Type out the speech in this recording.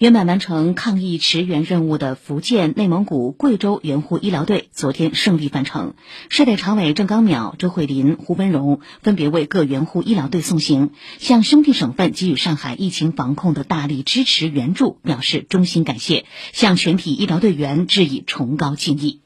圆满完成抗疫驰援任务的福建、内蒙古、贵州援沪医疗队昨天胜利返程。市委常委郑刚淼、周慧林、胡文荣分别为各援沪医疗队送行，向兄弟省份给予上海疫情防控的大力支持援助表示衷心感谢，向全体医疗队员致以崇高敬意。